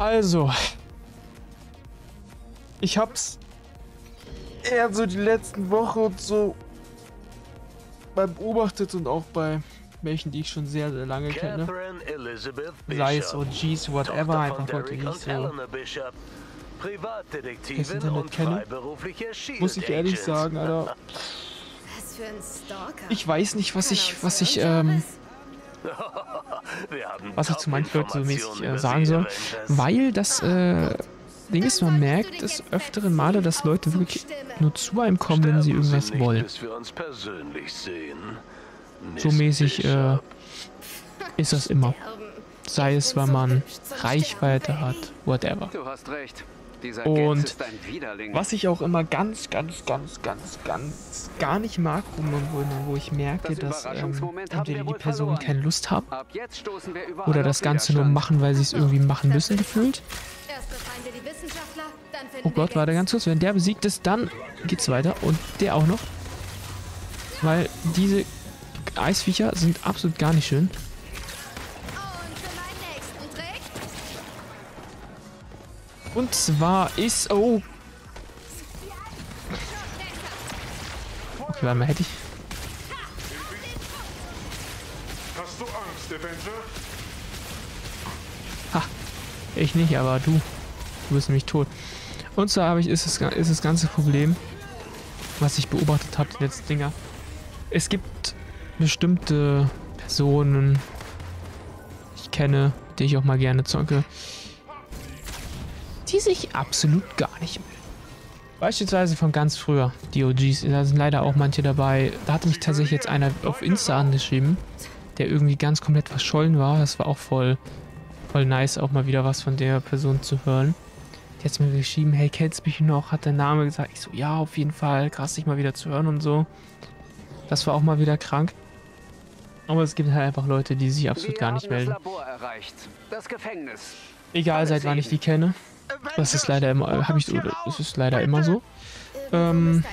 Also. Ich hab's eher so die letzten Wochen und so beobachtet und auch bei Mädchen, die ich schon sehr, sehr lange kenne. Sei es OGs, whatever, einfach Leute, die ich so das Internet kenne. Muss ich ehrlich sagen, Alter. Ich weiß nicht, was ich, was ich, ähm, was ich zu manchen Leuten so mäßig äh, sagen soll, weil das, äh, Ding ist, man merkt des öfteren Male, dass Leute wirklich nur zu einem kommen, wenn sie irgendwas wollen. So mäßig äh, ist das immer. Sei es, weil man Reichweite hat, whatever. Du hast recht. Und was ich auch immer ganz, ganz, ganz, ganz, ganz gar nicht mag, wo, man, wo, wo ich merke, das dass ähm, entweder die Personen keine Lust haben oder das Ganze nur machen, weil sie es irgendwie machen müssen, gefühlt. Oh Gott, warte ganz kurz. Wenn der besiegt ist, dann geht's weiter. Und der auch noch. Weil diese Eisviecher sind absolut gar nicht schön. Und zwar ist... Oh. Okay, warte mal, hätte ich... Hast du Angst, Avenger? Ha. Ich nicht, aber du. Du bist nämlich tot. Und zwar habe ich, ist, es, ist das ganze Problem, was ich beobachtet habe, die letzten Dinger. Es gibt bestimmte Personen, die ich kenne, die ich auch mal gerne zocke, die sich absolut gar nicht melden. Beispielsweise von ganz früher, die OGs, da sind leider auch manche dabei. Da hatte mich tatsächlich jetzt einer auf Insta angeschrieben, der irgendwie ganz komplett verschollen war. Das war auch voll, voll nice, auch mal wieder was von der Person zu hören. Die hat mir geschrieben, hey, kennst mich noch? Hat der Name gesagt. Ich so, ja, auf jeden Fall. Krass, dich mal wieder zu hören und so. Das war auch mal wieder krank. Aber es gibt halt einfach Leute, die sich absolut gar nicht melden. Egal, seit wann ich die kenne. Das ist leider immer, habe ich, das ist leider immer so. Ähm,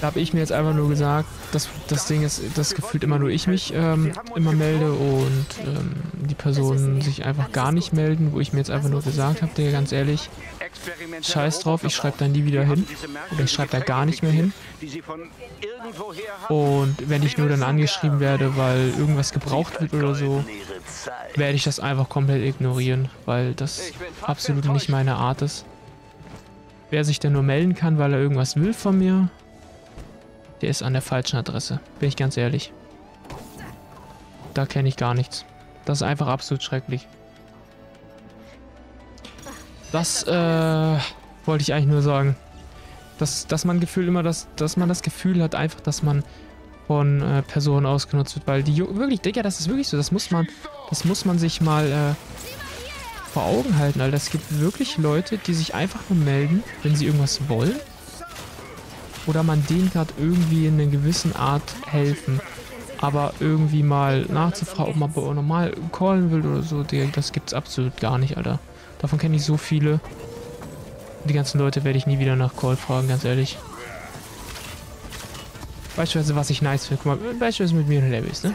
da habe ich mir jetzt einfach nur gesagt, dass das Ding ist, dass gefühlt immer nur ich mich ähm, immer melde und ähm, die Personen sich einfach gar nicht melden, wo ich mir jetzt einfach nur gesagt habe, ganz ehrlich, scheiß drauf, ich schreibe da nie wieder hin oder ich schreibe da gar nicht mehr hin. Und wenn ich nur dann angeschrieben werde, weil irgendwas gebraucht wird oder so, werde ich das einfach komplett ignorieren, weil das absolut nicht meine Art ist. Wer sich denn nur melden kann, weil er irgendwas will von mir, der ist an der falschen Adresse. Bin ich ganz ehrlich. Da kenne ich gar nichts. Das ist einfach absolut schrecklich. Das, äh, wollte ich eigentlich nur sagen. Dass, dass man Gefühl immer, dass, dass man das Gefühl hat, einfach, dass man von äh, Personen ausgenutzt wird, weil die wirklich, Digga, das ist wirklich so, das muss man, das muss man sich mal äh, vor Augen halten, Alter. Es gibt wirklich Leute, die sich einfach nur melden, wenn sie irgendwas wollen. Oder man denen gerade irgendwie in einer gewissen Art helfen. Aber irgendwie mal nachzufragen, ob man normal callen will oder so, Digga, das gibt's absolut gar nicht, Alter. Davon kenne ich so viele. Die ganzen Leute werde ich nie wieder nach Call fragen, ganz ehrlich. Beispielsweise, was ich nice finde. Guck mal, beispielsweise mit mir und Hilarious, ne?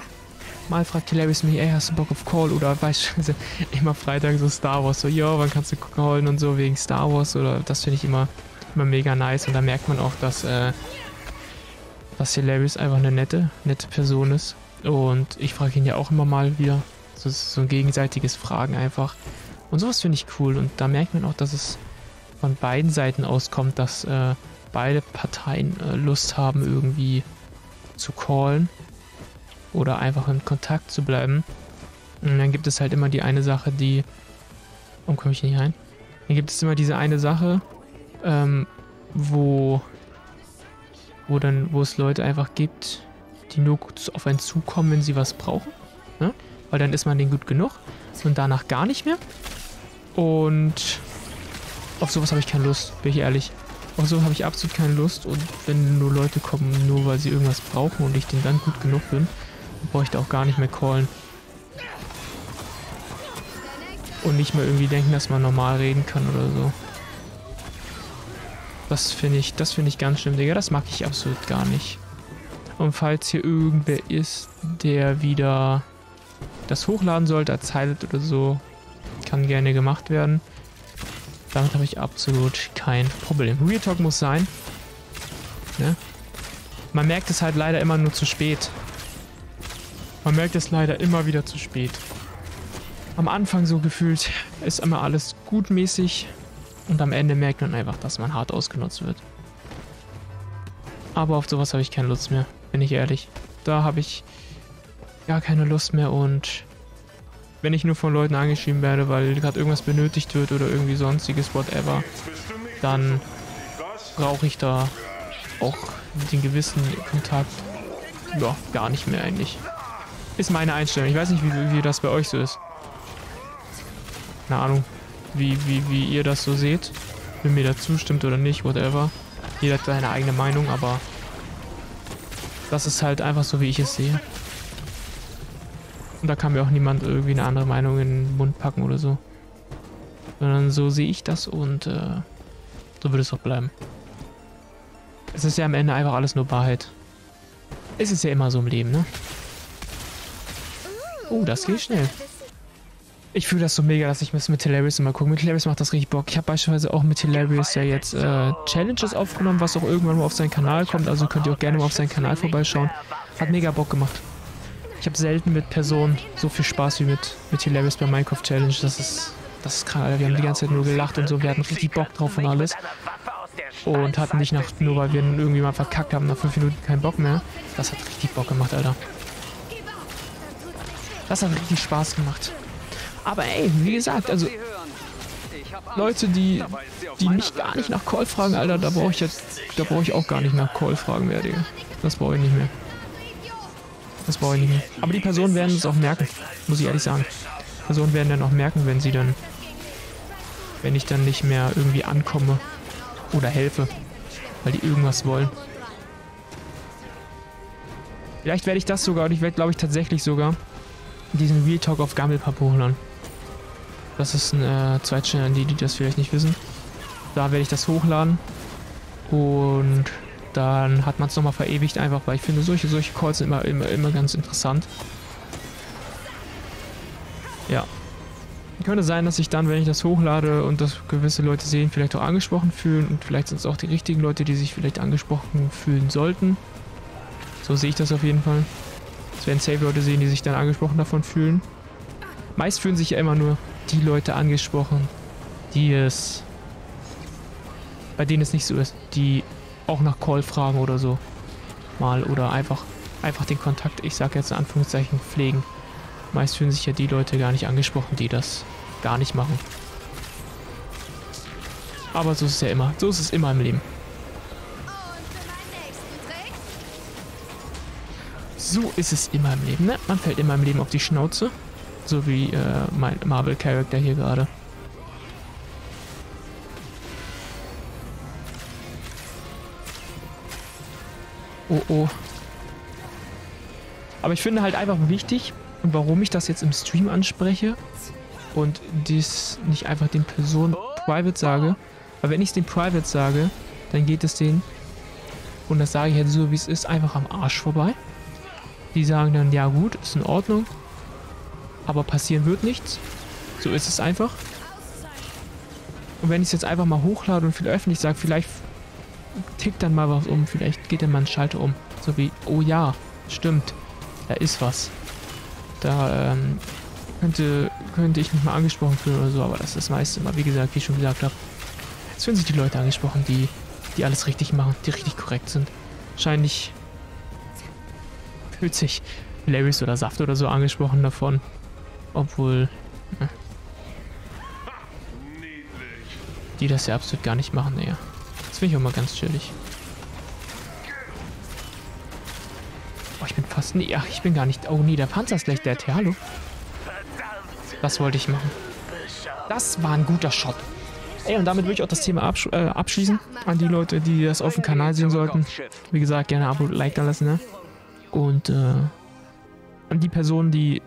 Mal fragt Hilarious mich, ey, hast du Bock auf Call? Oder beispielsweise immer Freitag so Star Wars, so, yo, wann kannst du callen und so wegen Star Wars? Oder das finde ich immer, immer mega nice. Und da merkt man auch, dass, äh, dass Hilarious einfach eine nette, nette Person ist. Und ich frage ihn ja auch immer mal wieder. So, so ein gegenseitiges Fragen einfach. Und sowas finde ich cool. Und da merkt man auch, dass es von beiden Seiten auskommt, dass äh, beide Parteien äh, Lust haben, irgendwie zu callen oder einfach in Kontakt zu bleiben. Und dann gibt es halt immer die eine Sache, die. Warum komme ich nicht rein? Dann gibt es immer diese eine Sache, ähm, wo, wo dann, wo es Leute einfach gibt, die nur auf einen zukommen, wenn sie was brauchen. Ne? Weil dann ist man denen gut genug und danach gar nicht mehr. Und auf sowas habe ich keine Lust, bin ich ehrlich. Auf so habe ich absolut keine Lust und wenn nur Leute kommen, nur weil sie irgendwas brauchen und ich denen dann gut genug bin, brauche ich da auch gar nicht mehr callen. Und nicht mehr irgendwie denken, dass man normal reden kann oder so. Das finde ich, das finde ich ganz schlimm, Digga. Das mag ich absolut gar nicht. Und falls hier irgendwer ist, der wieder das hochladen sollte als Highlight oder so, kann gerne gemacht werden. Damit habe ich absolut kein Problem. Real Talk muss sein. Ne? Man merkt es halt leider immer nur zu spät. Man merkt es leider immer wieder zu spät. Am Anfang so gefühlt ist immer alles gutmäßig und am Ende merkt man einfach, dass man hart ausgenutzt wird. Aber auf sowas habe ich keine Lust mehr, bin ich ehrlich. Da habe ich gar keine Lust mehr und wenn ich nur von Leuten angeschrieben werde, weil gerade irgendwas benötigt wird oder irgendwie sonstiges, whatever, dann brauche ich da auch den gewissen Kontakt ja, gar nicht mehr eigentlich. Ist meine Einstellung. Ich weiß nicht, wie, wie das bei euch so ist. Keine Ahnung, wie, wie, wie ihr das so seht. Wenn mir da zustimmt oder nicht, whatever. Jeder hat seine eigene Meinung, aber das ist halt einfach so, wie ich es sehe. Und da kann mir auch niemand irgendwie eine andere Meinung in den Mund packen oder so. Sondern so sehe ich das und äh, so wird es auch bleiben. Es ist ja am Ende einfach alles nur Wahrheit. Es ist ja immer so im Leben, ne? Oh, das geht schnell. Ich fühle das so mega, dass ich mit Hilarious immer gucke. Mit Hilarious macht das richtig Bock. Ich habe beispielsweise auch mit Hilarious ja jetzt äh, Challenges aufgenommen, was auch irgendwann mal auf seinen Kanal kommt. Also könnt ihr auch gerne mal auf seinen Kanal vorbeischauen. Hat mega Bock gemacht. Ich habe selten mit Personen so viel Spaß wie mit, mit Hilarious bei Minecraft Challenge. Das ist, das ist krank, Alter. Wir haben die ganze Zeit nur gelacht und so. Wir hatten richtig Bock drauf und alles. Und hatten nicht nach, nur weil wir irgendwie mal verkackt haben, nach fünf Minuten keinen Bock mehr. Das hat richtig Bock gemacht, Alter. Das hat richtig Spaß gemacht. Aber ey, wie gesagt, also Leute, die, die mich gar nicht nach Call fragen, Alter, da brauche ich jetzt, da brauche ich auch gar nicht nach Call fragen mehr, Digga. Das brauche ich nicht mehr. Das brauche ich nicht mehr. Aber die Personen werden es auch merken, muss ich ehrlich sagen. Personen werden dann auch merken, wenn sie dann, wenn ich dann nicht mehr irgendwie ankomme oder helfe, weil die irgendwas wollen. Vielleicht werde ich das sogar, und ich werde glaube ich tatsächlich sogar diesen Real Talk auf Gammelpap hochladen. Das ist ein äh, an die, die das vielleicht nicht wissen. Da werde ich das hochladen. Und dann hat man es nochmal verewigt einfach, weil ich finde, solche, solche Calls sind immer, immer, immer ganz interessant. Ja. Könnte sein, dass sich dann, wenn ich das hochlade und das gewisse Leute sehen, vielleicht auch angesprochen fühlen und vielleicht sind es auch die richtigen Leute, die sich vielleicht angesprochen fühlen sollten. So sehe ich das auf jeden Fall. Es werden safe Leute sehen, die sich dann angesprochen davon fühlen. Meist fühlen sich ja immer nur die Leute angesprochen, die es, bei denen es nicht so ist, die auch nach Call fragen oder so mal oder einfach, einfach den Kontakt, ich sage jetzt in Anführungszeichen, pflegen. Meist fühlen sich ja die Leute gar nicht angesprochen, die das gar nicht machen. Aber so ist es ja immer. So ist es immer im Leben. So ist es immer im Leben, ne? Man fällt immer im Leben auf die Schnauze. So wie äh, mein Marvel-Charakter hier gerade. Oh oh. Aber ich finde halt einfach wichtig, warum ich das jetzt im Stream anspreche und dies nicht einfach den Personen private sage, weil wenn ich es den private sage, dann geht es denen, und das sage ich jetzt so wie es ist, einfach am Arsch vorbei. Die sagen dann, ja gut, ist in Ordnung, aber passieren wird nichts. So ist es einfach. Und wenn ich es jetzt einfach mal hochlade und viel öffentlich sage, vielleicht tickt dann mal was um, vielleicht geht dann mal ein Schalter um. So wie, oh ja, stimmt, da ist was. Da ähm, könnte, könnte ich mich mal angesprochen fühlen oder so, aber das ist das meiste Mal, wie gesagt, wie ich schon gesagt habe. Es fühlen sich die Leute angesprochen, die, die alles richtig machen, die richtig korrekt sind. Wahrscheinlich fühlt sich Larrys oder Saft oder so angesprochen davon. Obwohl... Äh, die das ja absolut gar nicht machen, naja. Das finde ich auch mal ganz chillig. Oh, ich bin fast... Nee, ach, ich bin gar nicht... Oh nee, der Panzer ist gleich der T. Hallo. Was wollte ich machen? Das war ein guter Shot. Ey, und damit würde ich auch das Thema absch äh, abschließen. An die Leute, die das auf dem Kanal sehen sollten. Wie gesagt, gerne Abo, Like da lassen, ne? Und, äh, an die Personen, die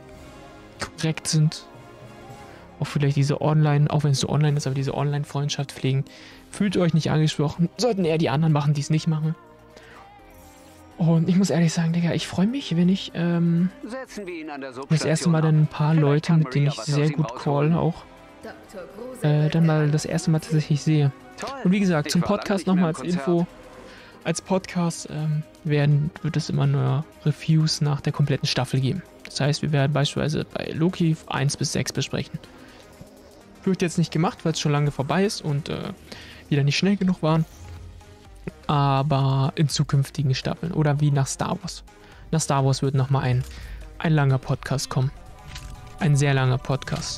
korrekt sind. Auch vielleicht diese Online, auch wenn es so online ist, aber diese Online-Freundschaft pflegen. Fühlt euch nicht angesprochen. Sollten eher die anderen machen, die es nicht machen. Und ich muss ehrlich sagen, Digga, ich freue mich, wenn ich ähm, das erste Mal dann ein paar Leute, mit denen ich sehr gut call, auch äh, dann mal das erste Mal tatsächlich sehe. Und wie gesagt, zum Podcast nochmal als Info. Als Podcast ähm, werden, wird es immer nur Reviews nach der kompletten Staffel geben. Das heißt, wir werden beispielsweise bei Loki 1 bis 6 besprechen. Wird jetzt nicht gemacht, weil es schon lange vorbei ist und äh, wieder nicht schnell genug waren. Aber in zukünftigen Staffeln oder wie nach Star Wars. Nach Star Wars wird nochmal ein, ein langer Podcast kommen. Ein sehr langer Podcast.